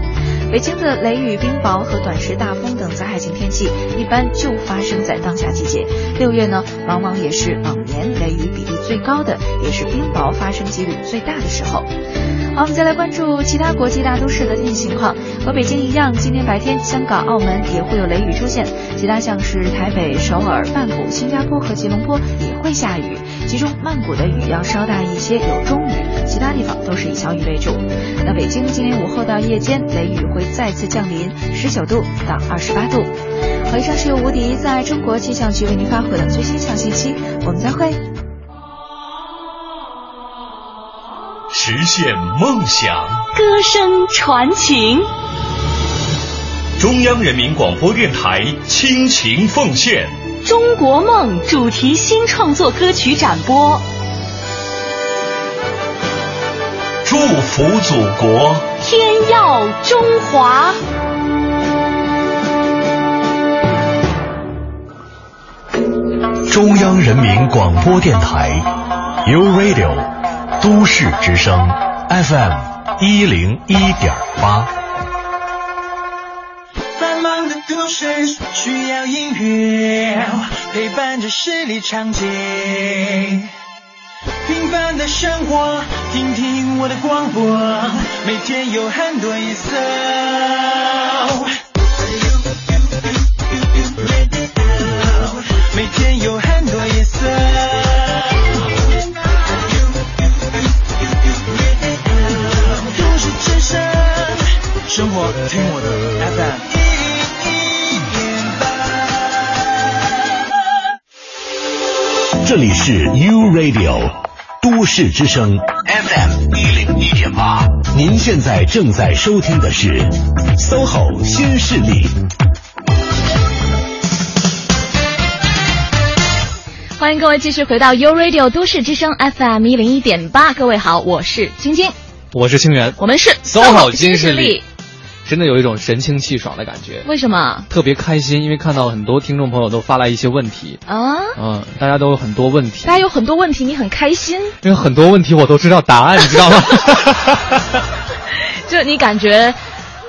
L: 北京的雷雨、冰雹和短时大风等灾害性天气，一般就发生在当下季节。六月呢，往往也是往年雷雨比例最高的，也是冰雹发生几率最大的时候。好，我们再来关注其他国际大都市的天气情况。和北京一样，今天白天香港、澳门也会有雷雨出现，其他像是台北、首尔、曼谷、新加坡和吉隆坡也会下雨，其中曼谷的雨要稍大一些，有中雨，其他地方都是以小雨为主。那北京今天午后到夜间雷雨会再次降临，十九度到二十八度。好，以上是由吴迪在中国气象局为您发回的最新气象信息，我们再会。
E: 实现梦想，
M: 歌声传情。
E: 中央人民广播电台倾情奉献《
M: 中国梦》主题新创作歌曲展播，
E: 祝福祖国，
M: 天耀中华。
E: 中央人民广播电台，You Radio。都市之声 FM 一零一点八。
F: 都市需要音乐陪伴着十里长街，平凡的生活，听听我的广播，每天有很多颜色。每天有很多颜色。生活听我的 FM
E: 这里是 U Radio 都市之声 FM 一零一点八，您现在正在收听的是 SOHO 新势力。
A: 欢迎各位继续回到 U Radio 都市之声 FM 一零一点八，各位好，我是晶晶，
B: 我是清源，
A: 我们是
B: SOHO 新势力，真的有一种神清气爽的感觉。
A: 为什么？
B: 特别开心，因为看到很多听众朋友都发来一些问题
A: 啊，
B: 嗯，大家都有很多问题，
A: 大家有很多问题，你很开心，
B: 因为很多问题我都知道答案，你知道吗？
A: 就你感觉。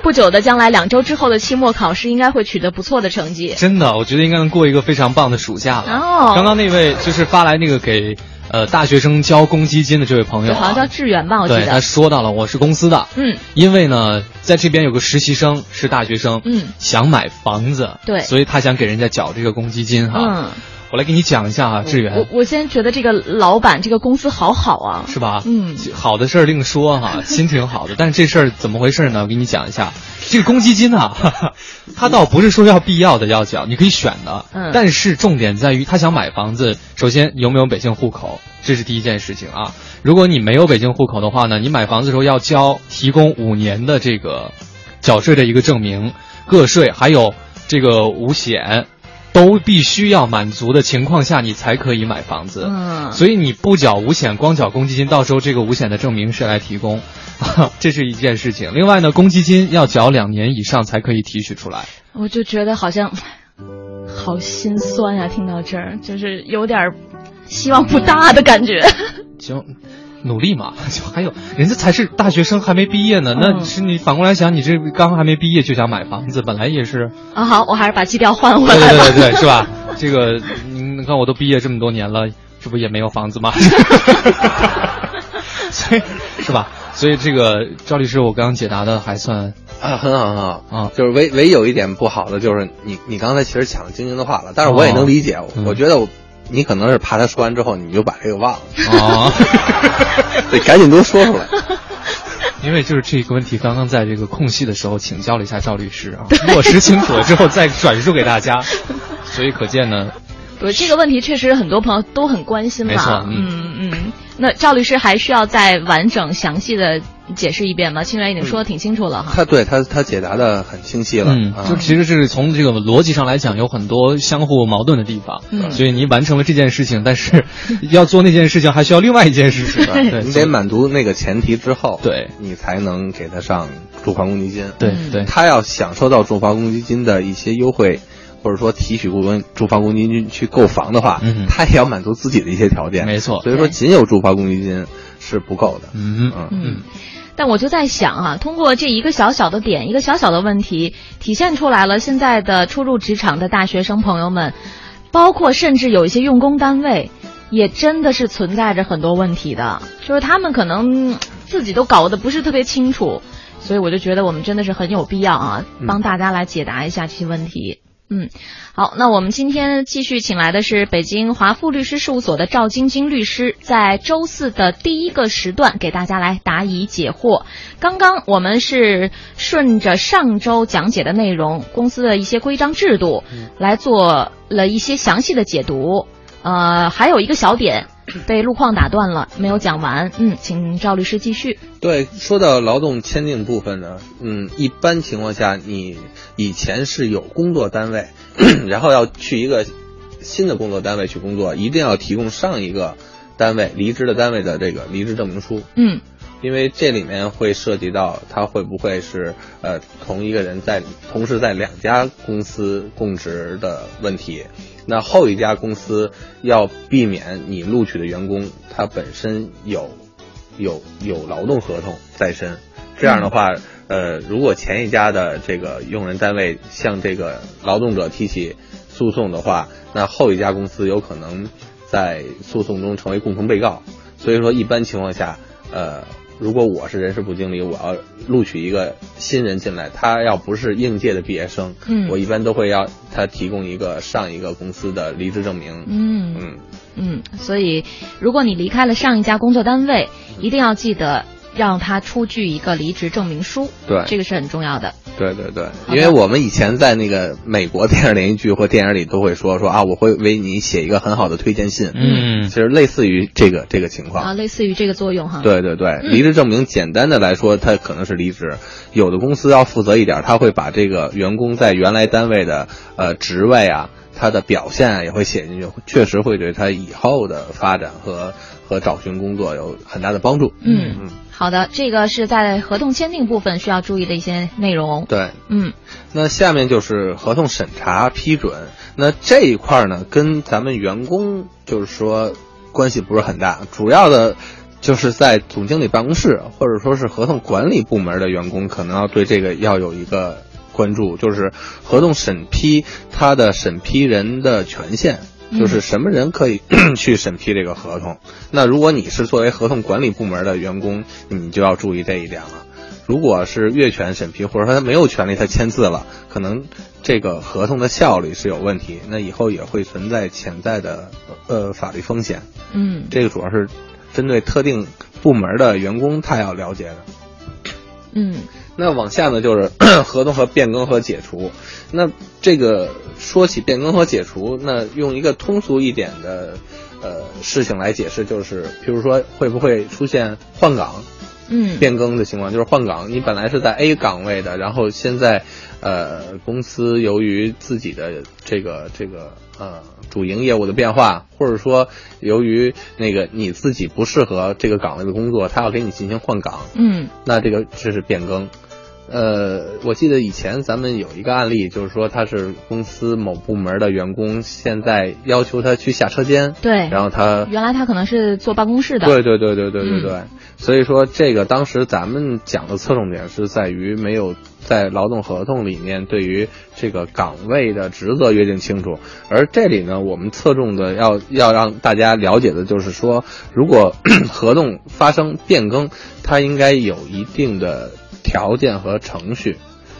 A: 不久的将来，两周之后的期末考试应该会取得不错的成绩。
B: 真的，我觉得应该能过一个非常棒的暑假了。
A: 哦，
B: 刚刚那位就是发来那个给呃大学生交公积金的这位朋友，
A: 好像叫志远吧，我记得。
B: 对，他说到了，我是公司的，
A: 嗯，
B: 因为呢，在这边有个实习生是大学生，
A: 嗯，
B: 想买房子，
A: 对，
B: 所以他想给人家缴这个公积金哈。
A: 嗯。
B: 我来给你讲一下啊，志远。
A: 我我先觉得这个老板这个公司好好啊，
B: 是吧？
A: 嗯，
B: 好的事儿另说哈，心挺好的。但是这事儿怎么回事呢？我给你讲一下，这个公积金啊，他倒不是说要必要的要缴，你可以选的。
A: 嗯。
B: 但是重点在于他想买房子，首先有没有北京户口，这是第一件事情啊。如果你没有北京户口的话呢，你买房子的时候要交提供五年的这个缴税的一个证明，个税还有这个五险。都必须要满足的情况下，你才可以买房子。
A: 嗯，
B: 所以你不缴五险，光缴公积金，到时候这个五险的证明谁来提供？这是一件事情。另外呢，公积金要缴两年以上才可以提取出来。
A: 我就觉得好像好心酸呀，听到这儿就是有点希望不大的感觉。
B: 行。努力嘛，就还有人家才是大学生，还没毕业呢。那是你反过来想，你这刚还没毕业就想买房子，本来也是
A: 啊。好，我还是把基调换回来。
B: 对对对对，是吧？这个你看，我都毕业这么多年了，这不也没有房子吗？所以是吧？所以这个赵律师，我刚刚解答的还算
C: 啊，很好很好
B: 啊。
C: 就是唯唯有一点不好的就是你你刚才其实抢晶晶的话了，但是我也能理解，我觉得我。你可能是怕他说完之后你就把这个忘了
B: 啊，
C: 得赶紧多说出来。
B: 因为就是这个问题，刚刚在这个空隙的时候请教了一下赵律师啊，落实清楚了之后再转述给大家，所以可见呢，
A: 不是这个问题确实很多朋友都很关心嘛。
B: 没错，
A: 嗯嗯。那赵律师还需要再完整详细的解释一遍吗？清源已经说的挺清楚了哈。
C: 他对他他解答的很清晰了。
B: 嗯，就其实是从这个逻辑上来讲，有很多相互矛盾的地方。
A: 嗯，
B: 所以你完成了这件事情，但是 要做那件事情还需要另外一件事情。对，
C: 你得满足那个前提之后，
B: 对
C: 你才能给他上住房公积金。
B: 对对，
C: 他要享受到住房公积金的一些优惠。或者说提取部分住房公积金去购房的话，
B: 嗯，
C: 他也要满足自己的一些条件，
B: 没错。
C: 所以说，仅有住房公积金是不够的。
B: 嗯
C: 嗯
A: 嗯。但我就在想啊，通过这一个小小的点，一个小小的问题，体现出来了现在的初入职场的大学生朋友们，包括甚至有一些用工单位，也真的是存在着很多问题的，就是他们可能自己都搞得不是特别清楚，所以我就觉得我们真的是很有必要啊，帮大家来解答一下这些问题。嗯，好，那我们今天继续请来的是北京华富律师事务所的赵晶晶律师，在周四的第一个时段给大家来答疑解惑。刚刚我们是顺着上周讲解的内容，公司的一些规章制度，来做了一些详细的解读。呃，还有一个小点 被路况打断了，没有讲完。嗯，请赵律师继续。
C: 对，说到劳动签订部分呢，嗯，一般情况下，你以前是有工作单位，然后要去一个新的工作单位去工作，一定要提供上一个单位离职的单位的这个离职证明书。
A: 嗯，
C: 因为这里面会涉及到他会不会是呃同一个人在同时在两家公司供职的问题。那后一家公司要避免你录取的员工他本身有有有劳动合同在身，这样的话，呃，如果前一家的这个用人单位向这个劳动者提起诉讼的话，那后一家公司有可能在诉讼中成为共同被告。所以说，一般情况下，呃。如果我是人事部经理，我要录取一个新人进来，他要不是应届的毕业生，
A: 嗯，
C: 我一般都会要他提供一个上一个公司的离职证明，
A: 嗯。
C: 嗯。
A: 嗯，所以如果你离开了上一家工作单位，一定要记得让他出具一个离职证明书，
C: 对，
A: 这个是很重要的。
C: 对对对，因为我们以前在那个美国电视连续剧或电影里都会说说啊，我会为你写一个很好的推荐信。
B: 嗯，
C: 其实类似于这个这个情况
A: 啊，类似于这个作用哈。
C: 对对对，离职证明简单的来说，它可能是离职。有的公司要负责一点，他会把这个员工在原来单位的呃职位啊。他的表现啊也会写进去，确实会对他以后的发展和和找寻工作有很大的帮助。
A: 嗯嗯，好的，这个是在合同签订部分需要注意的一些内容。
C: 对，
A: 嗯，
C: 那下面就是合同审查批准。那这一块呢，跟咱们员工就是说关系不是很大，主要的就是在总经理办公室或者说是合同管理部门的员工，可能要对这个要有一个关注，就是合同审批它的审批人的权限，就是什么人可以 去审批这个合同。那如果你是作为合同管理部门的员工，你就要注意这一点了。如果是越权审批，或者说他没有权利，他签字了，可能这个合同的效率是有问题，那以后也会存在潜在的呃法律风险。
A: 嗯，
C: 这个主要是针对特定部门的员工他要了解的。
A: 嗯，
C: 那往下呢就是 合同和变更和解除。那这个说起变更和解除，那用一个通俗一点的呃事情来解释，就是比如说会不会出现换岗？
A: 嗯，
C: 变更的情况就是换岗，你本来是在 A 岗位的，然后现在，呃，公司由于自己的这个这个呃主营业务的变化，或者说由于那个你自己不适合这个岗位的工作，他要给你进行换岗，
A: 嗯，
C: 那这个这是变更。呃，我记得以前咱们有一个案例，就是说他是公司某部门的员工，现在要求他去下车间，
A: 对，
C: 然后他
A: 原来他可能是坐办公室的，
C: 对对对对对对对，所以说这个当时咱们讲的侧重点是在于没有在劳动合同里面对于这个岗位的职责约定清楚，而这里呢，我们侧重的要要让大家了解的就是说，如果 合同发生变更，它应该有一定的。条件和程序，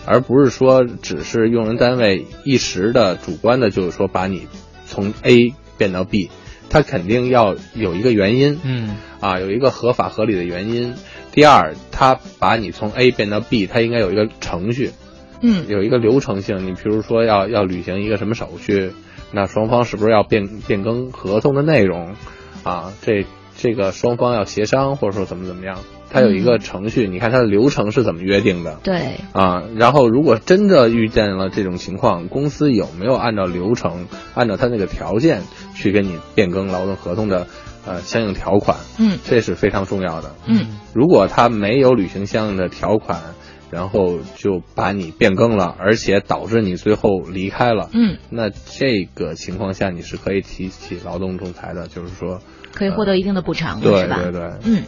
C: 而不是说只是用人单位一时的主观的，就是说把你从 A 变到 B，它肯定要有一个原因，
B: 嗯，
C: 啊，有一个合法合理的原因。第二，他把你从 A 变到 B，它应该有一个程序，
A: 嗯，
C: 有一个流程性。你比如说要要履行一个什么手续，那双方是不是要变变更合同的内容？啊，这这个双方要协商，或者说怎么怎么样。它有一个程序，你看它的流程是怎么约定的？
A: 对
C: 啊，然后如果真的遇见了这种情况，公司有没有按照流程，按照它那个条件去给你变更劳动合同的呃相应条款？
A: 嗯，
C: 这是非常重要的。
A: 嗯，
C: 如果他没有履行相应的条款，然后就把你变更了，而且导致你最后离开了，
A: 嗯，
C: 那这个情况下你是可以提起劳动仲裁的，就是说
A: 可以获得一定的补偿，
C: 对
A: 是吧？
C: 对对，
A: 嗯。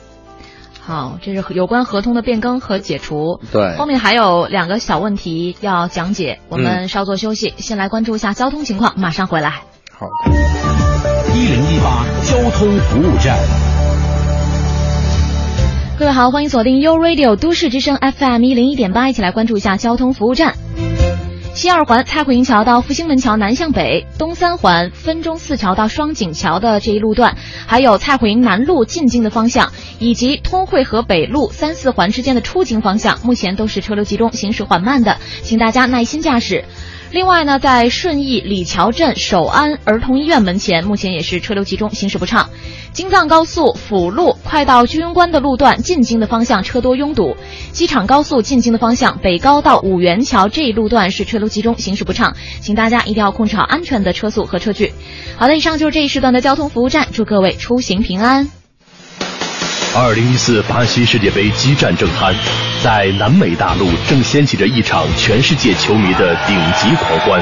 A: 好，这是有关合同的变更和解除。
C: 对，
A: 后面还有两个小问题要讲解，我们稍作休息，先来关注一下交通情况，马上回来。
C: 好，
E: 一零一八交通服务站。
A: 各位好，欢迎锁定 U Radio 都市之声 FM 一零一点八，一起来关注一下交通服务站。西二环蔡慧营桥到复兴门桥南向北，东三环分钟四桥到双井桥的这一路段，还有蔡慧营南路进京的方向，以及通惠河北路三四环之间的出京方向，目前都是车流集中、行驶缓慢的，请大家耐心驾驶。另外呢，在顺义李桥镇首安儿童医院门前，目前也是车流集中，行驶不畅。京藏高速辅路快到居庸关的路段进京的方向车多拥堵，机场高速进京的方向北高到五元桥这一路段是车流集中，行驶不畅，请大家一定要控制好安全的车速和车距。好的，以上就是这一时段的交通服务站，祝各位出行平安。
E: 二零一四巴西世界杯激战正酣，在南美大陆正掀起着一场全世界球迷的顶级狂欢。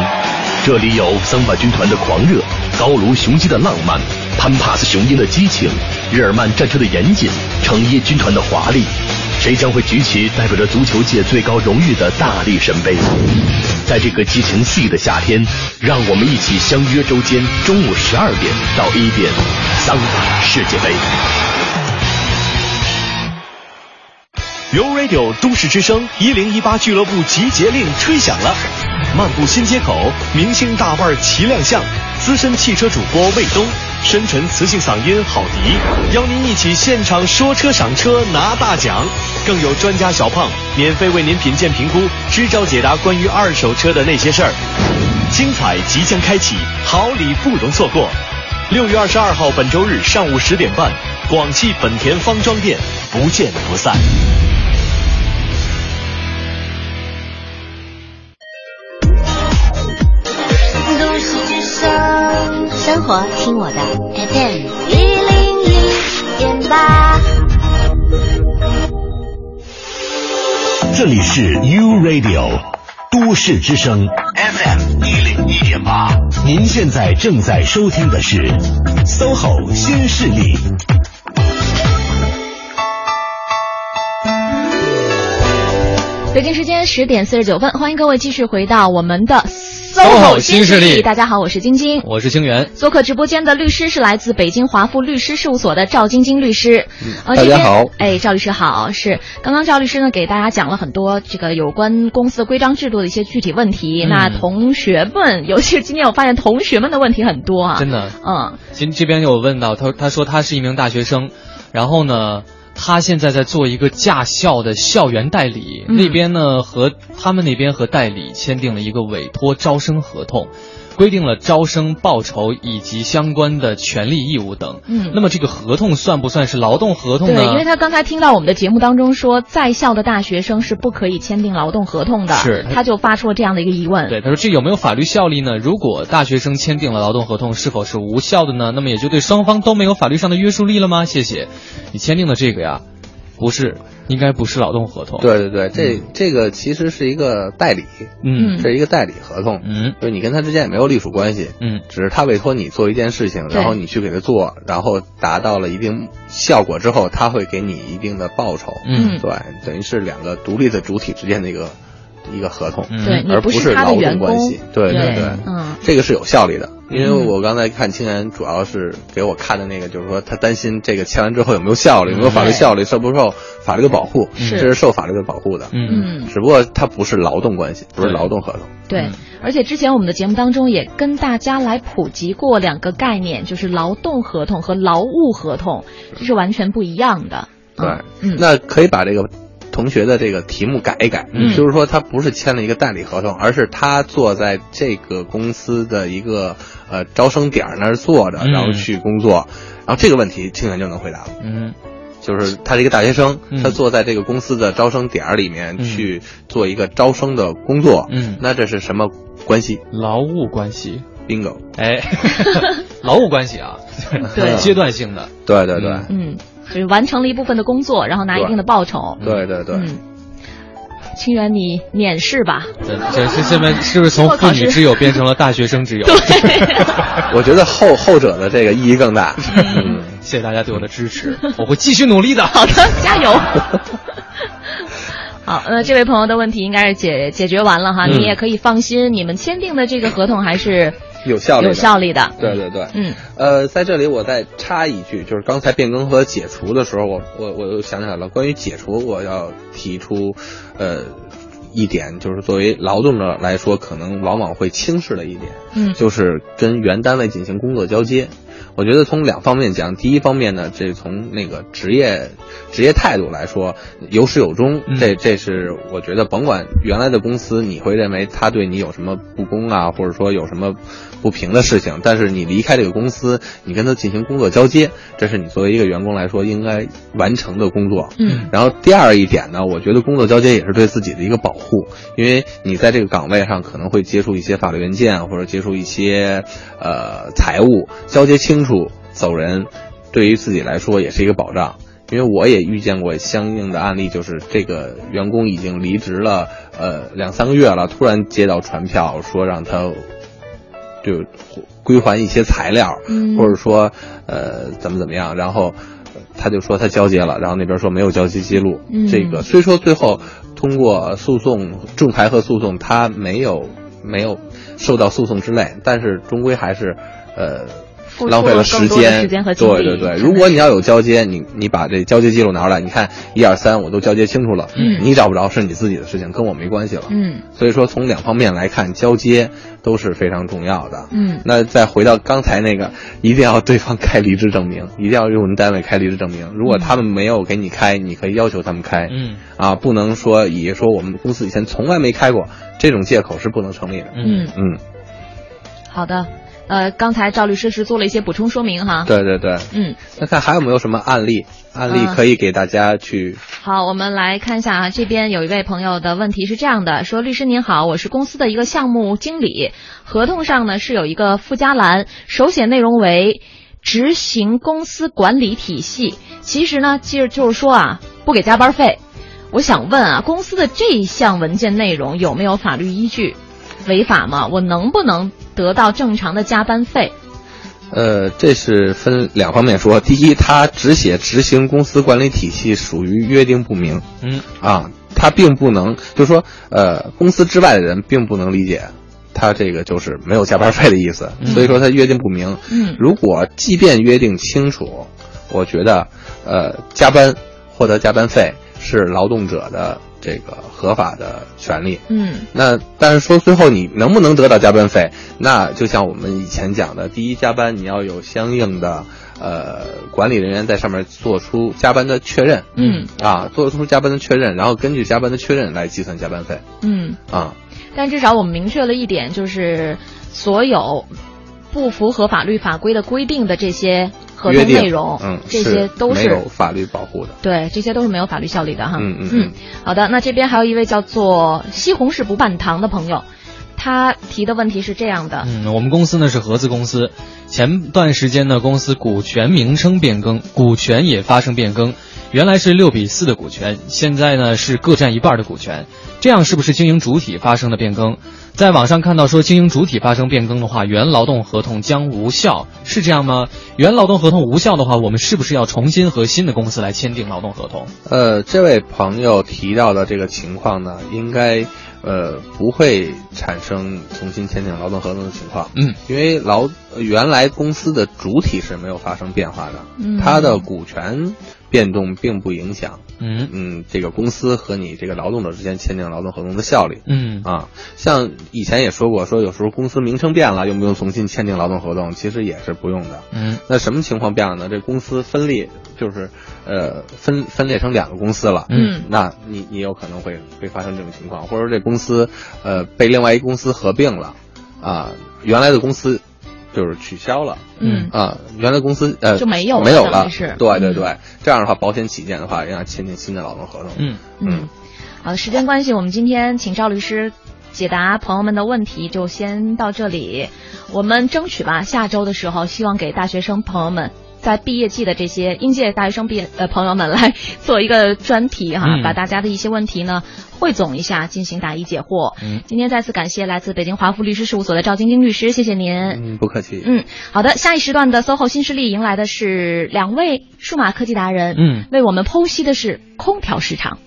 E: 这里有桑巴军团的狂热，高卢雄鸡的浪漫，潘帕斯雄鹰的激情，日耳曼战车的严谨，成衣军团的华丽。谁将会举起代表着足球界最高荣誉的大力神杯？在这个激情四溢的夏天，让我们一起相约周间中午十二点到一点，桑巴世界杯。
N: 由 Radio 都市之声一零一八俱乐部集结令吹响了，漫步新街口，明星大腕齐亮相，资深汽车主播卫东，深沉磁性嗓音郝迪，邀您一起现场说车赏车拿大奖，更有专家小胖免费为您品鉴评估，支招解答关于二手车的那些事儿，精彩即将开启，好礼不容错过。六月二十二号本周日上午十点半，广汽本田方庄店，不见不散。
J: 这里是 U
E: Radio 都市之声 FM 一零一点八，您现在正在收听的是 SOHO 新势力。
A: 北京时间十点四十九分，欢迎各位继续回到我们的
B: SOHO 新势力
A: 大家好，我是晶晶，
B: 我是清源。
A: 做客直播间的律师是来自北京华富律师事务所的赵晶晶律师。呃，
C: 大家好
A: 哎，赵律师好。是刚刚赵律师呢给大家讲了很多这个有关公司的规章制度的一些具体问题。
B: 嗯
A: 那同学们，尤其是今天我发现同学们的问题很多啊。
B: 真的，
A: 嗯，
B: 今这边有问到他，他说他是一名大学生，然后呢，他现在在做一个驾校的校园代理，
A: 嗯
B: 那边呢和他们那边和代理签订了一个委托招生合同。规定了招生报酬以及相关的权利义务等。
A: 嗯
B: 那么这个合同算不算是劳动合同呢？
A: 对，因为他刚才听到我们的节目当中说，在校的大学生是不可以签订劳动合同的，
B: 是
A: 他就发出了这样的一个疑问。
B: 对，他说这有没有法律效力呢？如果大学生签订了劳动合同，是否是无效的呢？那么也就对双方都没有法律上的约束力了吗？谢谢，你签订的这个呀，不是，应该不是劳动合同。
C: 对对对，这这个其实是一个代理，
B: 嗯。
C: 这是一个代理合同，
B: 嗯，
C: 就是你跟他之间也没有隶属关系，
B: 嗯，
C: 只是他委托你做一件事情，然后你去给他做，然后达到了一定效果之后，他会给你一定的报酬，
B: 嗯。
C: 对，等于是两个独立的主体之间的一个一个合同，
B: 嗯。
A: 对
C: 而
A: 不是
C: 劳动关系，对
A: 对
C: 对，
A: 嗯。
C: 这个是有效力的。因为
A: 嗯。
C: 我刚才看青年主要是给我看的那个，就是说他担心这个签完之后有没有效力，有没有法律效力，受不受法律的保护，
A: 是
C: 这是受法律的保护的。
B: 嗯。
A: 嗯，
C: 只不过它不是劳动关系，不是劳动合同。
A: 对，而且之前我们的节目当中也跟大家来普及过两个概念，就是劳动合同和劳务合同，这是完全不一样的。
C: 对，
A: 嗯。
C: 那可以把这个同学的这个题目改一改，
A: 嗯。
C: 就是说他不是签了一个代理合同，而是他坐在这个公司的一个呃招生点儿那儿坐着，
B: 嗯。
C: 然后去工作，然后这个问题清源就能回答。了。
B: 嗯。
C: 就是他是一个大学生，
B: 嗯。
C: 他坐在这个公司的招生点儿里面
B: 嗯。
C: 去做一个招生的工作，
B: 嗯，
C: 那这是什么关系？
B: 劳务关系
C: ，？bingo，
B: 哎，劳务关系啊，
A: 对。
B: 阶段性的，
C: 对对对，
B: 嗯。
A: 嗯，就是完成了一部分的工作，然后拿一定的报酬。
C: 对对对。
A: 嗯，清源，你免试吧。
B: 这这这现在是不是从妇女之友变成了大学生之友？
C: 对 我觉得后后者的这个意义更大。嗯，
B: 谢谢大家对我的支持，我会继续努力的。
A: 好的，加油。好，呃，这位朋友的问题应该是解解决完了哈，
C: 嗯
A: 你也可以放心，你们签订的这个合同还是
C: 有效率
A: 有效力的。
C: 对对对，
A: 嗯，
C: 呃，在这里我再插一句，就是刚才变更和解除的时候，我我我又想起来了，关于解除，我要提出，呃，一点，就是作为劳动者来说，可能往往会轻视的一点，
A: 嗯。
C: 就是跟原单位进行工作交接。我觉得从两方面讲，第一方面呢，这从那个职业职业态度来说，有始有终，
B: 嗯。
C: 这这是我觉得甭管原来的公司你会认为他对你有什么不公啊，或者说有什么不平的事情，但是你离开这个公司，你跟他进行工作交接，这是你作为一个员工来说应该完成的工作。
A: 嗯
C: 然后第二一点呢，我觉得工作交接也是对自己的一个保护，因为你在这个岗位上可能会接触一些法律文件，或者接触一些呃财务，交接清楚走人，对于自己来说也是一个保障。因为我也遇见过相应的案例，就是这个员工已经离职了，呃两三个月了，突然接到传票说让他就归还一些材料，
A: 嗯
C: 或者说呃怎么怎么样，然后他就说他交接了，然后那边说没有交接记录。
A: 嗯
C: 这个虽说最后通过诉讼仲裁和诉讼，他没有没有受到诉讼之累，但是终归还是呃。浪费了时间，
A: 时间和精力
C: 对对对，如果你要有交接，你你把这交接记录拿出来，你看一二三，我都交接清楚了，
A: 嗯
C: 你找不着是你自己的事情，跟我没关系了。
A: 嗯
C: 所以说从两方面来看，交接都是非常重要的。
A: 嗯
C: 那再回到刚才那个，一定要对方开离职证明，一定要用人单位开离职证明。如果他们没有给你开，你可以要求他们开。
B: 嗯
C: 啊，不能说以说我们公司以前从来没开过这种借口是不能成立的。
A: 嗯，
C: 嗯，
A: 好的。呃，刚才赵律师是做了一些补充说明哈。
C: 对对对。
A: 嗯，
C: 那看还有没有什么案例？案例
A: 啊
C: 可以给大家去。
A: 好，我们来看一下啊，这边有一位朋友的问题是这样的，说律师您好，我是公司的一个项目经理，合同上呢是有一个附加栏，手写内容为执行公司管理体系，其实呢，其实就是说啊，不给加班费。我想问啊，公司的这一项文件内容有没有法律依据？违法吗？我能不能得到正常的加班费？
C: 呃，这是分两方面说。第一，他只写执行公司管理体系属于约定不明。
B: 嗯
C: 啊，他并不能，就是说，呃，公司之外的人并不能理解，他这个就是没有加班费的意思。所以说他约定不明。
A: 嗯，
C: 如果即便约定清楚，我觉得，呃，加班获得加班费是劳动者的这个合法的权利。
A: 嗯，
C: 那但是说最后你能不能得到加班费？那就像我们以前讲的，第一加班你要有相应的呃管理人员在上面做出加班的确认。
A: 嗯
C: 啊，做出加班的确认，然后根据加班的确认来计算加班费。
A: 嗯
C: 啊，
A: 但至少我们明确了一点，就是所有不符合法律法规的规定的这些合同内容，
C: 嗯，
A: 这些都
C: 没有法律保护的。
A: 对，这些都是没有法律效力的哈。
C: 嗯嗯
A: 嗯，好的，那这边还有一位叫做西红柿不拌糖的朋友，他提的问题是这样的，
B: 嗯，我们公司呢是合资公司，前段时间呢公司股权名称变更，股权也发生变更，原来是六比四的股权，现在呢是各占一半的股权，这样是不是经营主体发生了变更？在网上看到说经营主体发生变更的话，原劳动合同将无效，是这样吗？原劳动合同无效的话，我们是不是要重新和新的公司来签订劳动合同？
C: 呃，这位朋友提到的这个情况呢，应该呃不会产生重新签订劳动合同的情况。
B: 嗯，
C: 因为劳原来公司的主体是没有发生变化的，
A: 嗯
C: 它的股权变动并不影响。
B: 嗯
C: 嗯，这个公司和你这个劳动者之间签订劳动合同的效力。
B: 嗯
C: 啊，像以前也说过，说有时候公司名称变了，用不用重新签订劳动合同？其实也是不用的。
B: 嗯，
C: 那什么情况变了呢？这公司分裂，就是呃分分裂成两个公司了。
A: 嗯
C: 那你你有可能会会发生这种情况，或者说这公司呃被另外一公司合并了，啊，原来的公司就是取消了。
A: 嗯
C: 啊，原来公司呃
A: 就没有
C: 没有了
A: 是，
C: 对对对，这样的话保险起见的话，要签订新的劳动合同。
B: 嗯
A: 嗯，好的，时间关系，我们今天请赵律师解答朋友们的问题，就先到这里。我们争取吧，下周的时候，希望给大学生朋友们。在毕业季的这些应届大学生毕业呃朋友们来做一个专题哈，
B: 嗯
A: 把大家的一些问题呢汇总一下，进行答疑解惑。
B: 嗯
A: 今天再次感谢来自北京华富律师事务所的赵晶晶律师，谢谢您。
C: 嗯，不客气。
A: 嗯，好的，下一时段的 SOHO 新势力迎来的是两位数码科技达人，
B: 嗯，
A: 为我们剖析的是空调市场。